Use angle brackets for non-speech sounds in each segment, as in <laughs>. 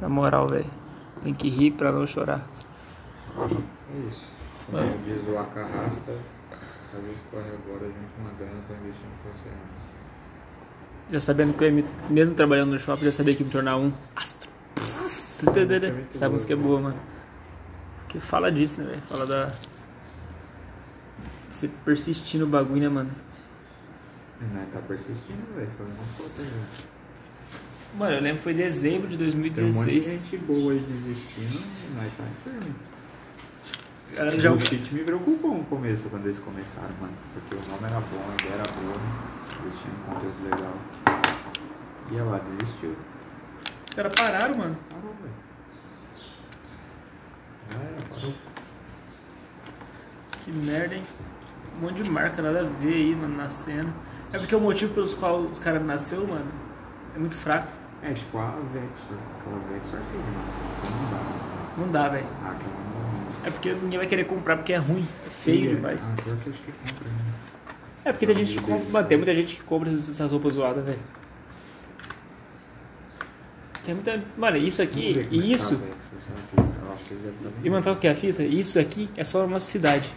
Na moral, velho. Tem que rir pra não chorar. É isso. Como Mano. diz o Acarrasta, às vezes corre agora junto com uma grana pra investir no você. Já sabendo que eu ia me, mesmo trabalhando no shopping, já sabia que ia me tornar um astro. Muito Essa boa, música é né? boa, mano. Que fala disso, né, velho? Fala da. Você persistir no bagulho, né, mano? Nós tá persistindo, velho. Fazendo as coisas, velho. Mano, eu lembro que foi dezembro de Tem um monte de 2016. gente boa aí desistindo e nós tá enfermo. Já. O Cheat me preocupou no começo, quando eles começaram, mano. Porque o nome era bom, a ideia era boa, eles tinham um conteúdo legal. E lá, desistiu. Os caras pararam, mano. Parou, velho. Já era, parou. Que merda, hein? Um monte de marca, nada a ver aí, mano, na cena. É porque o motivo pelos quais os caras nasceu, mano, é muito fraco. É, tipo a Vexor. Aquela Vexor é feia, mano. Não dá. Não dá, velho. Ah, aquela não dá. É porque ninguém vai querer comprar porque é ruim. É feio Sim, demais. Ah, pior que acho que compra, né? É porque tem gente que compra. Mano, tem muita gente que compra essas roupas zoadas, velho. Tem muita. Mano, isso aqui é isso. tá a Vexor, devem estar E mano, sabe o que é a fita? Isso aqui é só na nossa cidade.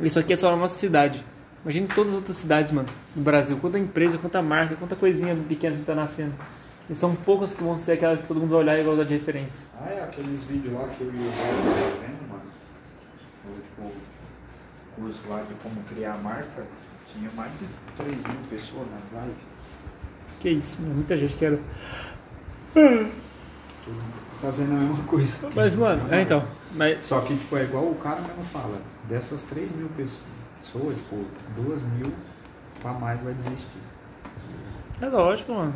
Isso aqui é só na nossa cidade. Imagina todas as outras cidades, mano, do Brasil. Quanta empresa, quanta marca, quanta coisinha pequena que tá nascendo. E são poucas que vão ser aquelas que todo mundo vai olhar e vai usar de referência. Ah, é aqueles vídeos lá que eu e o Zé tava vendo, mano. O, tipo, curso lá de como criar a marca. Tinha mais de 3 mil pessoas nas lives. Que isso, mano. Muita gente quer. Tudo fazendo a mesma coisa. Mas, mano, é então. Mas. Só que, tipo, é igual o cara mesmo fala. Dessas 3 mil pessoas, tipo, 2 mil pra mais vai desistir. É lógico, mano.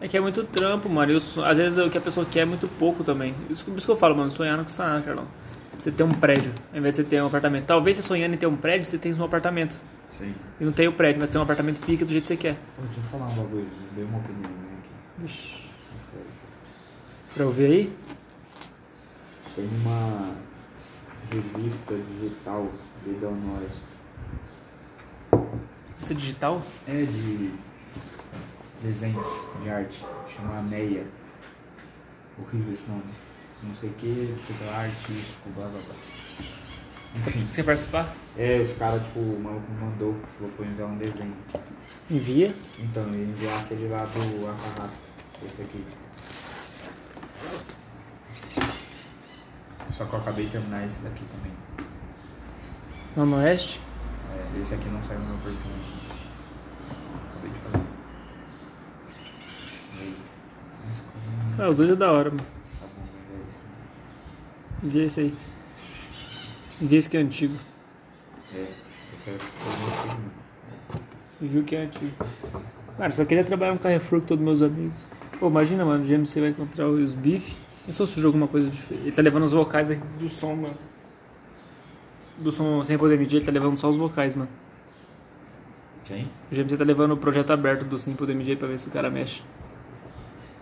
É que é muito trampo, mano. E so- às vezes o que a pessoa quer é muito pouco também. Isso, por isso que eu falo, mano, sonhar não custa nada, Carlão. Você ter um prédio, ao invés de você ter um apartamento. Talvez você sonhando em ter um prédio, você tenha um apartamento. Sim. E não tem o prédio, mas tem um apartamento pica do jeito que você quer. Pô, deixa eu falar um bagulho. Dei uma opinião minha aqui. Vixe. É sério. Pra eu ver aí? Tem uma revista digital de Illinois. Isso é digital? É de desenho, de arte. Chama Neia. Horrível esse nome. Não sei o que, sei lá, artístico, blá blá blá. Enfim. Você quer participar? É, os caras, tipo, o maluco me mandou, falou pra enviar um desenho. Envia. Então, eu ia enviar aquele lá do Acarrasta. Esse aqui. Só que eu acabei de terminar esse daqui também. Lá no Oeste. É, esse aqui não saiu no meu perfil. Acabei de fazer. E aí? Como... Ah, os dois é da hora, mano. Tá bom, é isso. Envia esse aí. Envia esse que é antigo. É, eu quero fazer mano. Envia o que é antigo. Cara, só queria trabalhar no Carrefour com todos meus amigos. Pô, imagina, mano, o GMC vai encontrar os bife. Eu só sujo alguma coisa diferente. Ele tá levando os vocais do som, mano. Do som sem poder medir, ele tá levando só os vocais, mano. Quem? O GMC tá levando o projeto aberto do sem poder medir pra ver se o cara mexe.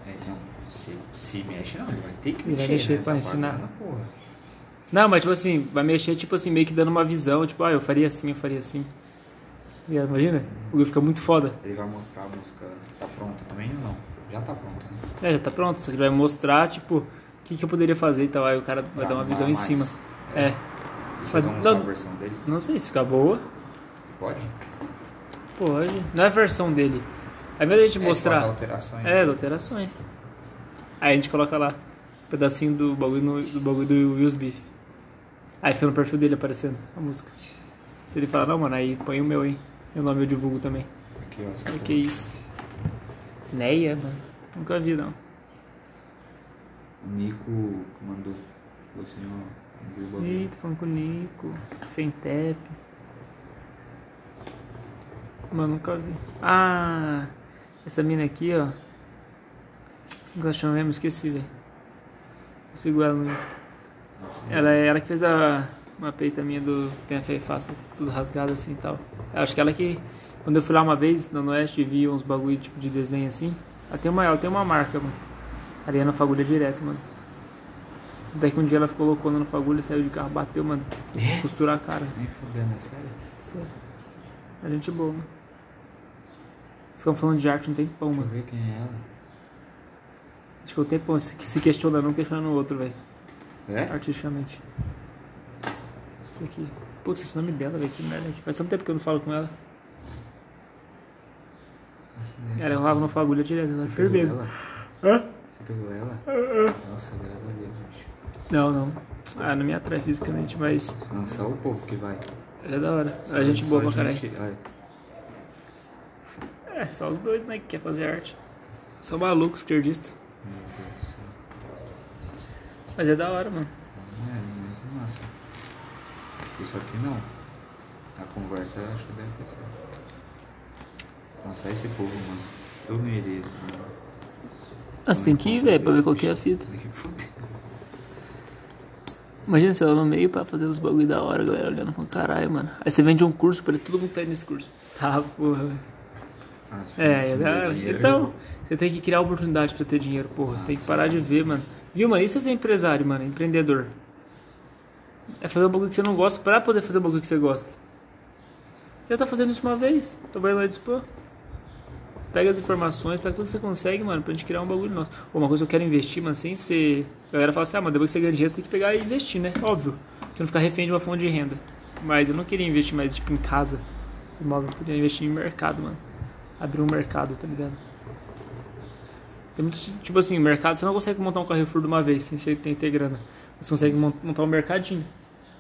É, não. Se, se mexe, não, ele vai ter que Ele vai mexer. mexer né? pra Tá ensinar. Porra. Não, mas tipo assim, vai mexer tipo assim, meio que dando uma visão, tipo, ah, eu faria assim, eu faria assim. Imagina? O Will fica muito foda. Ele vai mostrar a música. Tá pronta também ou não? Já tá pronta, né? É, já tá pronto, só que ele vai mostrar, tipo, o que, que eu poderia fazer e tal. Aí o cara vai Pra dar uma visão em mais. cima. É. E vocês vão lançar não- a versão dele? Não sei se ficar boa. Pode? Pode. Não é a versão dele. De a gente É, tipo, as mostrar. alterações. É, alterações. Aí a gente coloca lá. Um pedacinho do bagulho, no- do bagulho do Will's Beef. Aí fica no perfil dele aparecendo a música. Se ele falar, não, mano, aí põe o meu aí. Meu nome eu divulgo também. Aqui, ó. porra. que é isso? Neia, mano. Nunca vi, não. O Nico mandou. Falou assim, ó. Ih, tô falando com o Nico. Fentep. Mano, nunca vi. Ah, essa mina aqui, ó. Ela chama mesmo? Esqueci, velho. Sigo ela no Insta. Ela é ela que fez a, uma peita minha do Tem a Fé e Faça, tudo rasgado assim e tal. Eu acho que ela que. Quando eu fui lá uma vez no Oeste e vi uns bagulho tipo de desenho assim. Ela tem uma, ela tem uma marca, mano. Ariana Fagulha direto, mano. Daí que um dia ela ficou loucona no Fagulha, saiu de carro, bateu, mano. Costurar a cara. Nem fudendo, é sério? Sério. É gente boa, mano. Ficamos falando de arte um tempão, Deixa eu mano. ver quem é ela. Acho que o tempo se se questionando um, questionando o outro, velho. É? Artisticamente. Isso aqui. Putz, esse nome dela, velho, que merda. Faz tanto tempo que eu não falo com ela. Ela enrolava no fagulha direto, né? Firmeza. Hã? Você pegou ela? Nossa, graças a Deus, gente. Não, não. Ah, não me atrai fisicamente, mas Não, só o povo que vai. é da hora. Só- A gente boa pra caralho. É, só os doidos, né, que quer fazer arte. Só maluco, esquerdista. Meu Deus do céu. Mas é da hora, mano. É, muito massa. Isso aqui não. A conversa eu acho que deve ser. Nossa, esse povo, mano. Eu iria. mano. Ah, você tem que ir, velho, pra ver qual que é a fita. Imagina você lá no meio pra fazer os bagulho da hora, galera olhando pra caralho, mano. Aí você vende um curso pra ele, todo mundo tá nesse curso. Tá, porra, velho. Ah, É, é Então, você tem que criar oportunidade pra ter dinheiro, porra. Você tem que parar de ver, mano. Viu, mano? Isso é ser empresário, mano. Empreendedor. É fazer um bagulho que você não gosta pra poder fazer o bagulho que você gosta. Já tá fazendo isso uma vez. Trabalhando na Dispo. Pega as informações, pega tudo que você consegue, mano, pra gente criar um bagulho nosso. Ou uma coisa que eu quero investir, mano, sem ser. A galera fala assim, ah, mano, depois que você ganha dinheiro, você tem que pegar e investir, né? Óbvio. Você não ficar refém de uma fonte de renda. Mas eu não queria investir mais, tipo, em casa. Imóvel, eu queria investir em mercado, mano. Abrir um mercado, tá ligado? Tem muito, tipo assim, mercado, você não consegue montar um Carrefour de uma vez, sem você ter, grana. Você consegue mon- montar um mercadinho.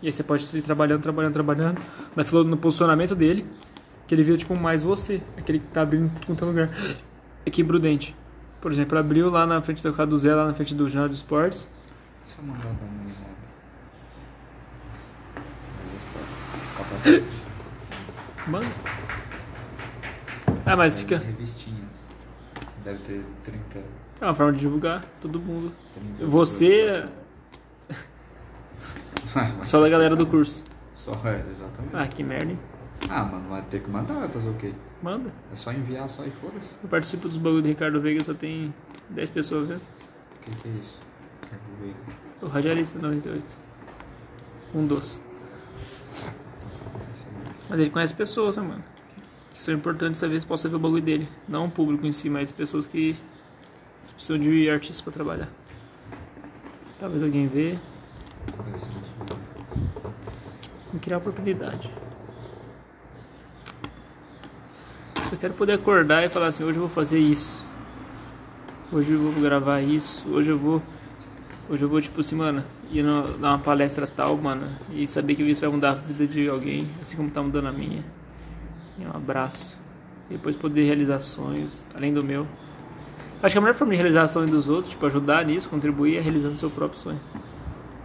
E aí você pode ir trabalhando, trabalhando, trabalhando. Na fila, no posicionamento dele, que ele vira, tipo, mais você. Aquele que tá abrindo tudo quanto é lugar. Aqui, Prudente. Por exemplo, abriu lá na frente do do Zé, lá na frente do Jornal de Esportes. Deixa eu mandar dar uma olhada. Capacete. Mano. Ah, mas aí fica. é Revistinha. Deve ter 30. É uma forma de divulgar todo mundo. 30 Você- <laughs> Só da galera do curso. Só, é, exatamente. Ah, que merda, hein? Ah, mano, vai ter que mandar, vai fazer o quê? Manda. É só enviar só e foda-se. Eu participo dos bagulho do Ricardo Veiga, só tem 10 pessoas vendo. O que, que é isso? Quero ver. O radialista 98. Um dos. Mas ele conhece pessoas, né, mano? Que são importantes saber se possa ver o bagulho dele. Não o público em si, mas pessoas que que precisam de artistas pra trabalhar. Talvez alguém vê. Que criar oportunidade. Eu quero poder acordar e falar assim, hoje eu vou fazer isso. Hoje eu vou gravar isso. Hoje eu vou. Hoje eu vou, tipo assim, mano, ir dar uma palestra tal, mano. E saber que isso vai mudar a vida de alguém, assim como tá mudando a minha. E um abraço. E depois poder realizar sonhos, além do meu. Acho que a melhor forma de realizar sonhos dos outros, tipo, ajudar nisso, contribuir, é realizando seu próprio sonho.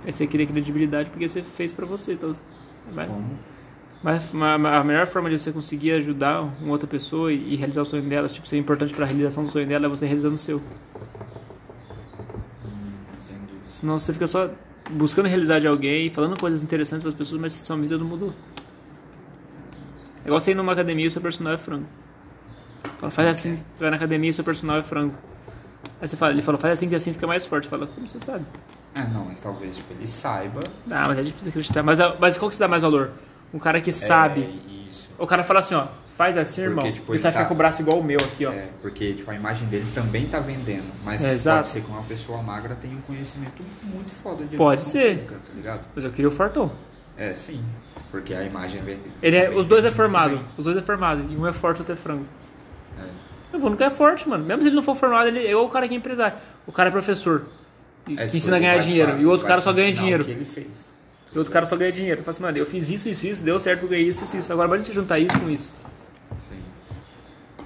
Aí você cria credibilidade porque você fez pra você. Então, vai, Como? Mas ma- ma- a melhor forma de você conseguir ajudar uma outra pessoa e, realizar o sonho dela, tipo, ser importante para a realização do sonho dela é você realizando o seu. Senão você fica só buscando realizar de alguém, falando coisas interessantes para as pessoas, mas sua vida não mudou. É igual você ir numa academia e o seu personal é frango. Fala, faz assim, você vai na academia e o seu personal é frango. Aí você fala, ele fala, faz assim que assim fica mais forte. Fala, como você sabe? Ah, não, mas talvez tipo, ele saiba. Ah, mas é difícil acreditar. Mas, mas qual que você dá mais valor? Um cara que sabe. É, isso. O cara fala assim, ó, faz assim, Porque, irmão. tipo, e ficar tá- com o braço igual o meu aqui, ó. É, porque tipo, a imagem dele também tá vendendo. Mas É, pode exato. ser que uma pessoa magra tenha um conhecimento muito foda de Pode ser. física, tá ligado? Mas eu queria o Fortão. É, sim. Porque a imagem vende. Ele é, os dois é formado. Os dois é formado. E um é forte, outro é frango. É. Eu vou no que é forte, mano. Mesmo se ele não for formado, ele é o cara que é empresário. O cara é professor. É, que tipo, ensina a ganhar dinheiro. falar- E o outro cara só ganha dinheiro. O que ele fez. E o outro cara só ganha dinheiro. Fala assim, mano, eu fiz isso, isso, isso, deu certo, eu ganhei isso, isso, isso. Agora pode juntar isso com isso. Sim.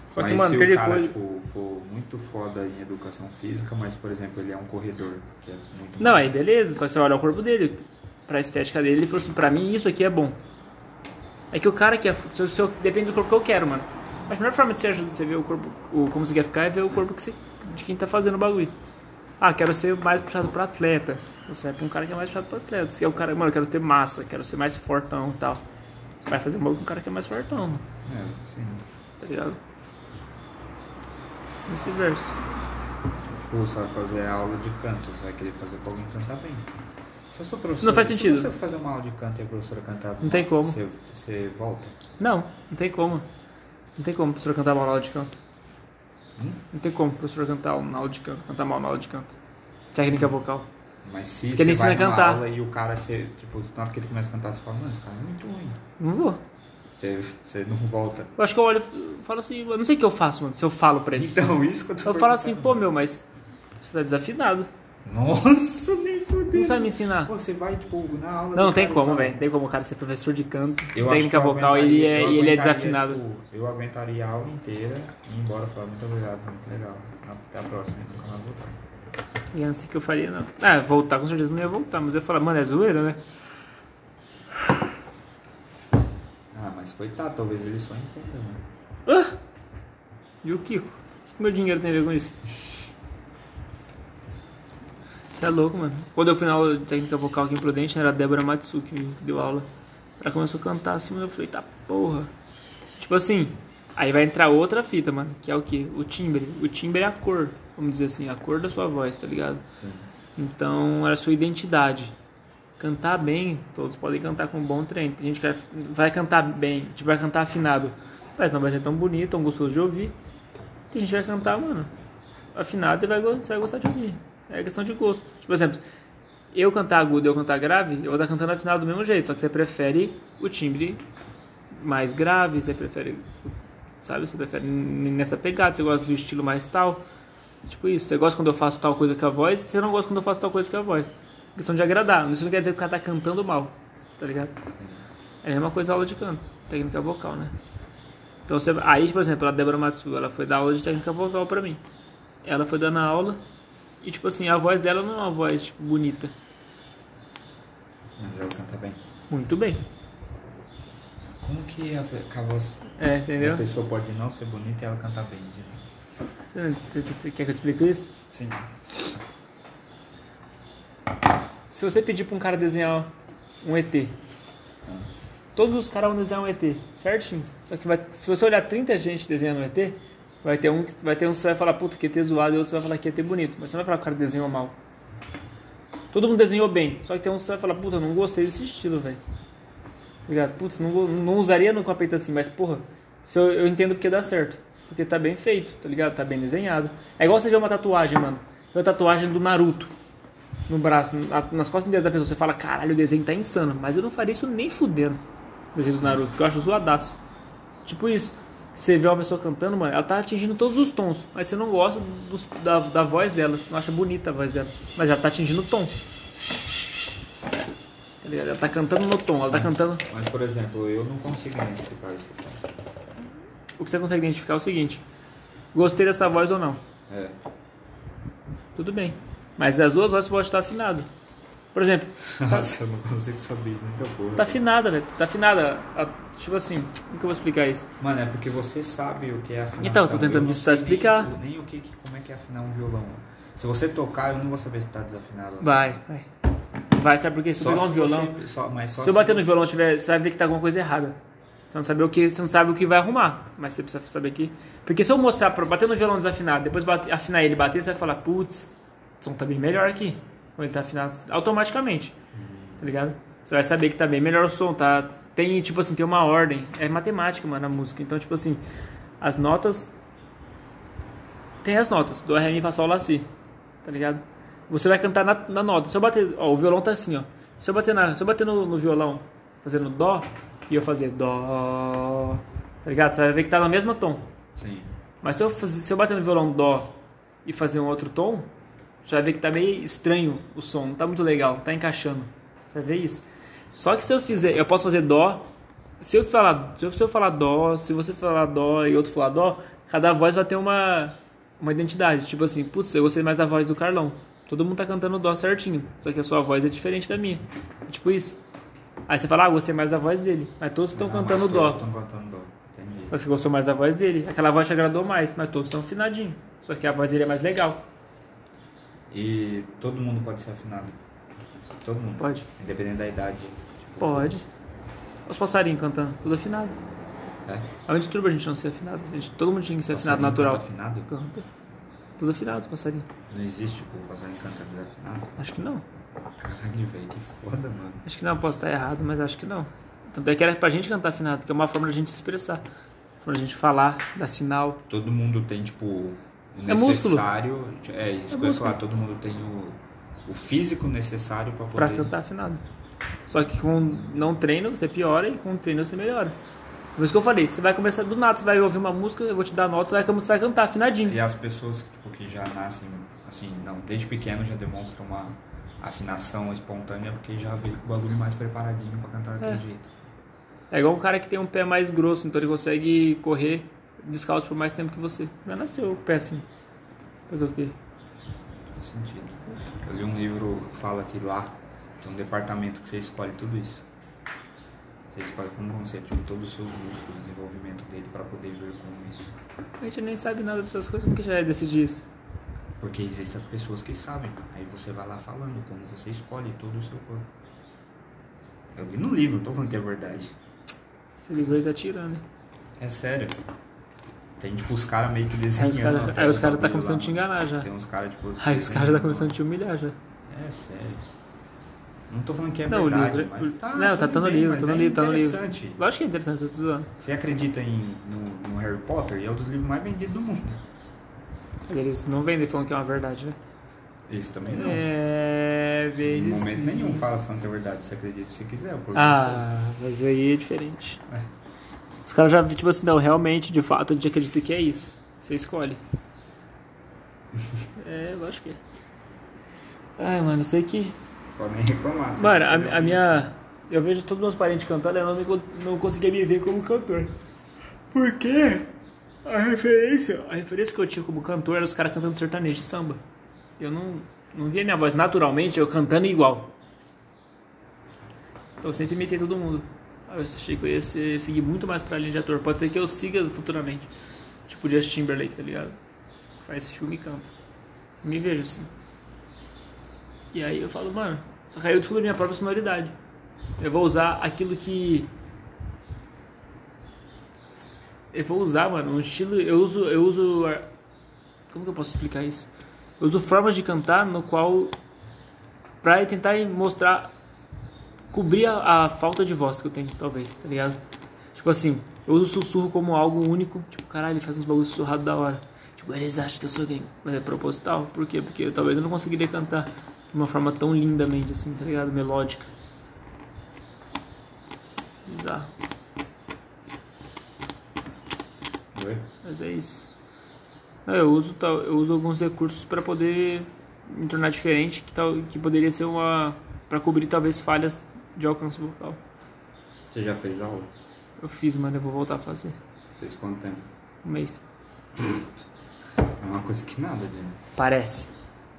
Só mas que, mano, se o cara coisa. tipo, for muito foda em educação física, mas, por exemplo, ele é um corredor, que é muito Não, aí beleza, só que você vai olhar o corpo dele, pra estética dele, ele falou assim, pra mim isso aqui é bom. É que o cara que é. Se eu, se eu- depende do corpo que eu quero, mano. Mas a melhor forma de você ajudar, você ver o corpo, o, como você quer ficar, é ver o corpo que você, de quem tá fazendo o bagulho. Ah, quero ser mais puxado pra atleta. Você vai pra um cara que é mais puxado pra atleta. Se é o cara, mano, eu quero ter massa, quero ser mais fortão e tal. Vai fazer um com um cara que é mais fortão, É, sim. tá ligado? Vice-versa. Tipo, você vai fazer aula de canto, você vai querer fazer pra alguém cantar bem. Se a sua professora, Não faz se sentido. você fazer uma aula de canto e a professora cantar Não tem como. Você, você volta? Não, não tem como. Não tem como a professora cantar uma aula de canto. Hum? Não tem como o professor cantar na aula de canto, cantar mal na aula de canto. Técnica vocal. Mas se Porque você vai numa cantar. aula e o cara, você, tipo, na hora que ele começa a cantar, você fala, mano, esse cara é muito ruim. Não vou. Você, você não volta. Eu acho que eu olho e falo assim, eu não sei o que eu faço, mano, se eu falo pra ele. Então, isso que eu tô Eu falo assim, pô, meu, mas você tá desafinado. Nossa, nem Não fudeu. vai me ensinar. Pô, Você vai, tipo, na aula. Não, não tem como, velho. Tem como o cara ser professor de canto, acho técnica vocal e ele é, e ele é desafinado. tipo, eu aguentaria a aula inteira e ir embora falar muito obrigado, muito legal. Até a próxima, nunca mais voltar. E eu não sei o que eu faria, não. Ah, voltar, com certeza não ia voltar, mas eu ia falar, mano, é zoeira, né? Ah, mas coitado, talvez ele só entenda, mano. Ah! E o Kiko? O que meu dinheiro tem a ver com isso? Você é louco, mano. Quando eu fui na aula de técnica vocal aqui em Prudente, era a Débora Matsuki que deu aula. Ela começou a cantar assim, mas eu falei, tá porra. Tipo assim, aí vai entrar outra fita, mano, que é o que? O timbre. O timbre é a cor, vamos dizer assim, a cor da sua voz, tá ligado? Sim. Então, era a sua identidade. Cantar bem, todos podem cantar com um bom treino. Tem gente que vai- vai cantar bem, tipo, vai cantar afinado, mas não vai ser tão bonito, tão gostoso de ouvir. Tem gente que vai cantar, mano, afinado e vai, vai gostar de ouvir. É questão de gosto. Tipo, por exemplo, eu cantar agudo e eu cantar grave, eu vou estar cantando afinado do mesmo jeito, só que você prefere o timbre mais grave, você prefere, sabe, você prefere nessa pegada, você gosta do estilo mais tal. Tipo isso, você gosta quando eu faço tal coisa com a voz, você não gosta quando eu faço tal coisa com a voz. Questão de agradar, isso não quer dizer que o cara tá cantando mal, tá ligado? É a mesma coisa a aula de canto, técnica vocal, né? Então você, aí, por exemplo, a Débora Matsu, ela foi dar aula de técnica vocal pra mim. Ela foi dando a aula e, tipo assim, a voz dela não é uma voz, tipo, bonita. Mas ela canta bem. Muito bem. Como que a, que a voz É, entendeu? pessoa pode não ser bonita e ela cantar bem? Você, você- quer que eu explique isso? Sim. Se você pedir pra um cara desenhar um ET, todos os caras vão desenhar um ET, certinho. Só que vai, se você olhar 30 gente desenhando um ET, vai ter um que vai ter um que você vai falar, puta, que ET zoado, e outro você vai falar que ET bonito. Mas você não vai falar que o cara desenhou mal. Todo mundo desenhou bem, só que tem um que você vai falar, puta, não gostei desse estilo, velho. Ligado? Putz, não, não usaria no capeta assim, mas porra, se eu, eu entendo porque dá certo. Porque tá bem feito, tá ligado? Tá bem desenhado. É igual você ver uma tatuagem, mano. Uma tatuagem do Naruto no braço, na- nas costas da pessoa. Você fala, caralho, o desenho tá insano. Mas eu não faria isso nem fudendo. O desenho do Naruto, que eu acho zoadaço. Tipo isso. Você vê uma pessoa cantando, mano, ela tá atingindo todos os tons. Mas você não gosta dos- da, da voz dela. Você não acha bonita a voz dela. Mas ela tá atingindo o tom. Tá? Ela tá cantando no tom, ela tá cantando. Mas, por exemplo, eu não consigo identificar isso. O que você consegue identificar é o seguinte: gostei dessa voz ou não. É. Tudo bem. Mas as duas vozes podem estar afinado. Por exemplo, <laughs> Nossa, eu não consigo saber isso nunca porra. tá afinada, velho. Tá afinada. A- Tipo assim, como que eu vou explicar isso? Mano, é porque você sabe o que é afinação. Então, eu tô tentando tentar sei explicar. Nem, nem o que, como é que é afinar um violão. Se você tocar, eu não vou saber se tá desafinado. Vai, vai. Vai, sabe por quê? Se Só pegar um violão. você- só- mas só Se eu bater no violão, tiver, você vai ver que tá alguma coisa errada. Você não, sabe o que, você não sabe o que vai arrumar, mas você precisa saber que. Porque se eu mostrar, pra bater no violão desafinado, depois bate- afinar ele e bater, você vai falar, putz, o som tá bem melhor aqui. Quando ele tá afinado, automaticamente. Tá ligado? Você vai saber que tá bem melhor o som, tá? Tem, tipo assim, tem uma ordem. É matemática, mano, a música. Então, tipo assim, as notas. Tem as notas, do Ré, Mi, Fá, Sol, Lá, Si. Tá ligado? Você vai cantar na, na nota. Se eu bater. Ó, o violão tá assim, ó. Se eu bater, na, se eu bater no, no violão fazendo Dó, e eu fazer Dó. Tá ligado? Você vai ver que tá no mesmo tom. Sim. Mas se eu, fazer, se eu bater no violão Dó e fazer um outro tom, você vai ver que tá meio estranho o som, não tá muito legal, tá encaixando. Você vai ver isso. Só que se eu fizer, eu posso fazer Dó. Se eu falar, se eu, se eu falar Dó, se você falar Dó e outro falar Dó, cada voz vai ter uma, uma identidade. Tipo assim, putz, eu gostei mais da voz do Carlão. Todo mundo tá cantando Dó certinho, só que a sua voz é diferente da minha. É tipo isso. Aí você fala, ah, gostei mais da voz dele. Mas todos estão cantando Dó. todos Estão cantando dó. Entendi. Só que você gostou mais da voz dele. Aquela voz te agradou mais, mas todos estão afinadinhos. Só que a voz dele é mais legal. E todo mundo pode ser afinado. Todo mundo. Pode? Independente da idade. tipo, Pode. Os passarinhos cantando, tudo afinado. É? É um distúrbio a gente não ser afinado. A gente, todo mundo tinha que ser afinado natural. canta afinado? Canta. Tudo afinado, passarinho. Não existe, tipo, o passarinho canta desafinado. Acho que não. Caralho, velho, que foda, mano. Acho que não, posso estar errado, mas acho que não. Tanto é que era pra gente cantar afinado, que é uma forma da gente se expressar. Forma da gente falar, dar sinal. Todo mundo tem, tipo, O É necessário. É isso É que eu ia falar, todo mundo tem o, o físico necessário pra Pra poder. cantar afinado. Só que com não treino você piora e com treino você melhora. Por isso que eu falei, você vai começar do nada, você vai ouvir uma música, eu vou te dar nota, você vai, você vai cantar afinadinho. E as pessoas tipo, que já nascem, assim, não, desde pequeno já demonstram uma afinação espontânea porque já veio com o bagulho mais preparadinho pra cantar daquele É. jeito. É igual um cara que tem um pé mais grosso, então ele consegue correr descalço por mais tempo que você. Já nasceu o pé assim. Fazer o quê? Faz sentido. Eu li um livro que fala que lá tem um departamento que você escolhe tudo isso. Você escolhe como ser tipo, todos os seus músculos, o desenvolvimento dele pra poder ver como isso. A gente nem sabe nada dessas coisas, como que já é decidir isso? Porque existem as pessoas que sabem. Aí você vai lá falando como você escolhe todo o seu corpo. Eu li no livro, não tô falando que é verdade. Esse livro aí tá tirando? É sério. Tem tipo os caras meio que Aí desenhando. caras aí os os cara tá começando a te enganar já. Tem uns caras tipo. Aí os caras tá começando a te humilhar já. É sério. Não tô falando que é Não, verdade, livro- mas tá. não, tá tá no bem, livro, tá no é livro, tá no livro. Lógico que é interessante, eu tô zoando. Você acredita em, no, no Harry Potter e é um dos livros mais vendidos do mundo. Eles não vendem falando que é uma verdade, né? Esse também não. É, Em vejo momento sim. nenhum fala falando que é verdade. Você acredita se quiser. Ah, mas aí é diferente. É. Os caras já, tipo assim, não, realmente, de fato, a gente acredita que é isso. Você escolhe. <laughs> é, acho que é. Ai, mano, eu sei que. Você pode nem reclamar. Mano, a, a minha. Eu vejo todos meus parentes cantando, eu não, não conseguia me ver como cantor. Por quê? A referência, a referência que eu tinha como cantor era os caras cantando sertanejo e samba. Eu não, não via minha voz naturalmente, eu cantando igual. Então eu sempre imitei todo mundo. Aí eu achei que eu ia seguir muito mais pra linha de ator. Pode ser que eu siga futuramente. Tipo Justin Timberlake, tá ligado? Faz filme e canta. Me vejo assim. E aí eu falo, mano, só que aí eu descobri minha própria sonoridade. Eu vou usar aquilo que. Eu vou usar, mano, um estilo. Eu uso. Eu uso. Como que eu posso explicar isso? Eu uso formas de cantar no qual. Pra tentar mostrar. Cobrir a, a falta de voz que eu tenho, talvez, tá ligado? Tipo assim, eu uso o sussurro como algo único. Tipo, caralho, ele faz uns bagulhos sussurrados da hora. Tipo, eles acham que eu sou gay. Mas é proposital. Por quê? Porque eu, talvez eu não conseguiria cantar de uma forma tão lindamente assim, tá ligado? Melódica. Bizarro. Oi? Mas é isso. Eu uso eu uso alguns recursos para poder me tornar diferente, que tal, que poderia ser uma para cobrir talvez falhas de alcance vocal. Você já fez aula? Eu fiz, mano, eu vou voltar a fazer. Fez quanto tempo? Um mês. <laughs> É uma coisa que nada, Dino. Parece.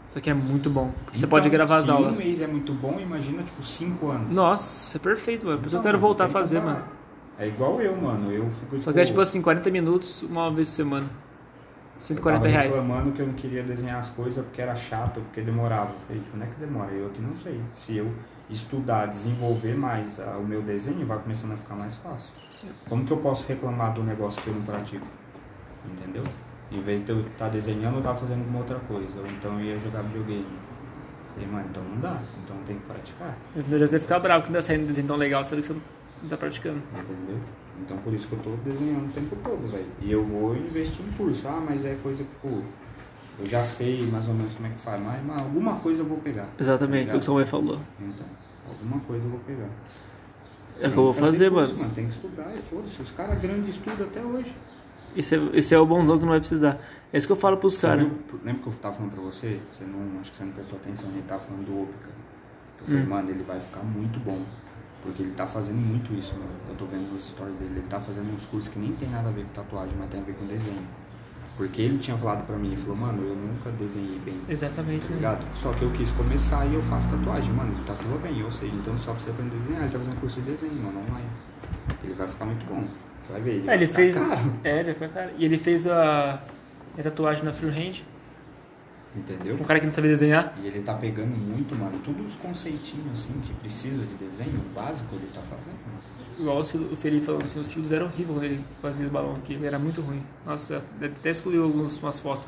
Isso aqui é muito bom. Porque você Então, pode gravar as se aulas. um mês é muito bom, imagina, tipo, cinco anos. Nossa, é perfeito, mano. Por isso eu Então, quero mano, voltar a fazer, mano. É igual eu, mano. Eu fico, Só que é tipo assim, 40 minutos, uma vez por semana. eu 140 tava reais. reclamando que eu não queria desenhar as coisas porque era chato, porque demorava. Eu falei, tipo, não é que demora, eu aqui não sei. Se eu estudar, desenvolver mais ah, o meu desenho, vai começando a ficar mais fácil. Como que eu posso reclamar do negócio que eu não pratico? Entendeu? Em vez de eu estar desenhando, eu tava fazendo alguma outra coisa. Ou então eu ia jogar videogame. Falei, mano, então não dá. Então tem que praticar. Eu já sei ficar bravo que não tá saindo um desenho tão legal, sabe que você não tá praticando. Entendeu? Então por isso que eu tô desenhando o tempo todo, velho. E eu vou investir em curso. Ah, mas é coisa que, tipo, eu já sei mais ou menos como é que faz. Mas, mas alguma coisa eu vou pegar. Exatamente, tá foi o que sua ligado? mãe falou. Então, alguma coisa eu vou pegar. É o que eu vou Tem fazer, curso, mano. Tem que estudar, e foda-se. Os caras grandes estudam até hoje. Isso é, isso é o bonzão que não vai precisar. É isso que eu falo pros caras. lembra que eu tava falando pra você? Você não, acho que você não prestou atenção, a gente tava falando do Opica. Eu falei, Hum. mano, ele vai ficar muito bom. Porque ele tá fazendo muito isso, mano. Eu tô vendo os stories dele. Ele tá fazendo uns cursos que nem tem nada a ver com tatuagem, mas tem a ver com desenho. Porque ele tinha falado pra mim, ele falou, mano, eu nunca desenhei bem. Exatamente, Tá né? ligado? Só que eu quis começar e eu faço tatuagem, mano. Ele tatua bem, eu sei. Então só pra você aprender a desenhar, ele tá fazendo curso de desenho, mano, online. Ele vai ficar muito bom. Você vai ver. Ele, É, ele fez. caro. É, ele foi cara. E ele fez a, a tatuagem na freehand. Entendeu? Um cara que não sabia desenhar. E ele tá pegando muito, mano. Todos os conceitinhos assim que precisa de desenho básico ele tá fazendo, mano. Igual o Sil- o Felipe falando assim, os cílios eram horríveis quando ele fazia o balão aqui, era muito ruim. Nossa, até excluiu algumas umas fotos.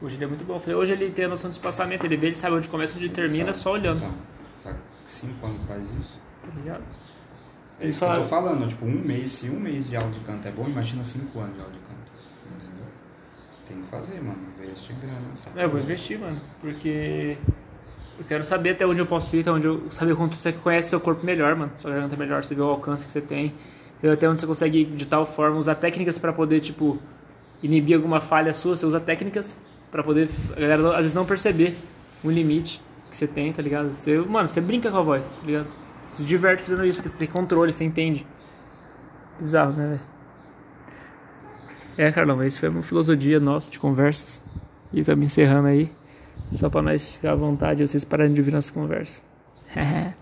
Hoje ele é muito bom. Hoje ele tem a noção de espaçamento, ele vê, ele sabe onde começa e onde Ele termina, sabe. só olhando. Então, sabe, cinco anos faz isso. Tá ligado? É isso que eu tô falando, tipo, um mês, se um mês de aula de canto é bom, imagina cinco anos de aula de canto. Entendeu? Tem que fazer, mano. Investe grana. Sabe? É, eu vou investir, mano. Porque eu quero saber até onde eu posso ir, até onde eu. Saber quanto você conhece seu corpo melhor, mano. Sua garganta melhor, você vê o alcance que você tem. Você vê até onde você consegue de tal forma, usar técnicas pra poder, tipo, inibir alguma falha sua. Você usa técnicas pra poder. A galera às vezes não perceber o limite que você tem, tá ligado? Você, mano, você brinca com a voz, tá ligado? Se diverte fazendo isso, porque você tem controle, você entende. Bizarro, né, velho? É, Carlão, esse foi uma filosofia nossa de conversas. E estamos encerrando aí. Só pra nós ficar à vontade e vocês pararem de ouvir nossa conversa. <laughs>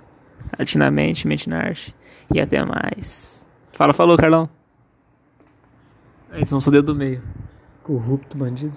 arte na mente, mente na arte. E até mais. Fala, falou, Carlão. Aí, então, sou o dedo do meio. Corrupto, bandido.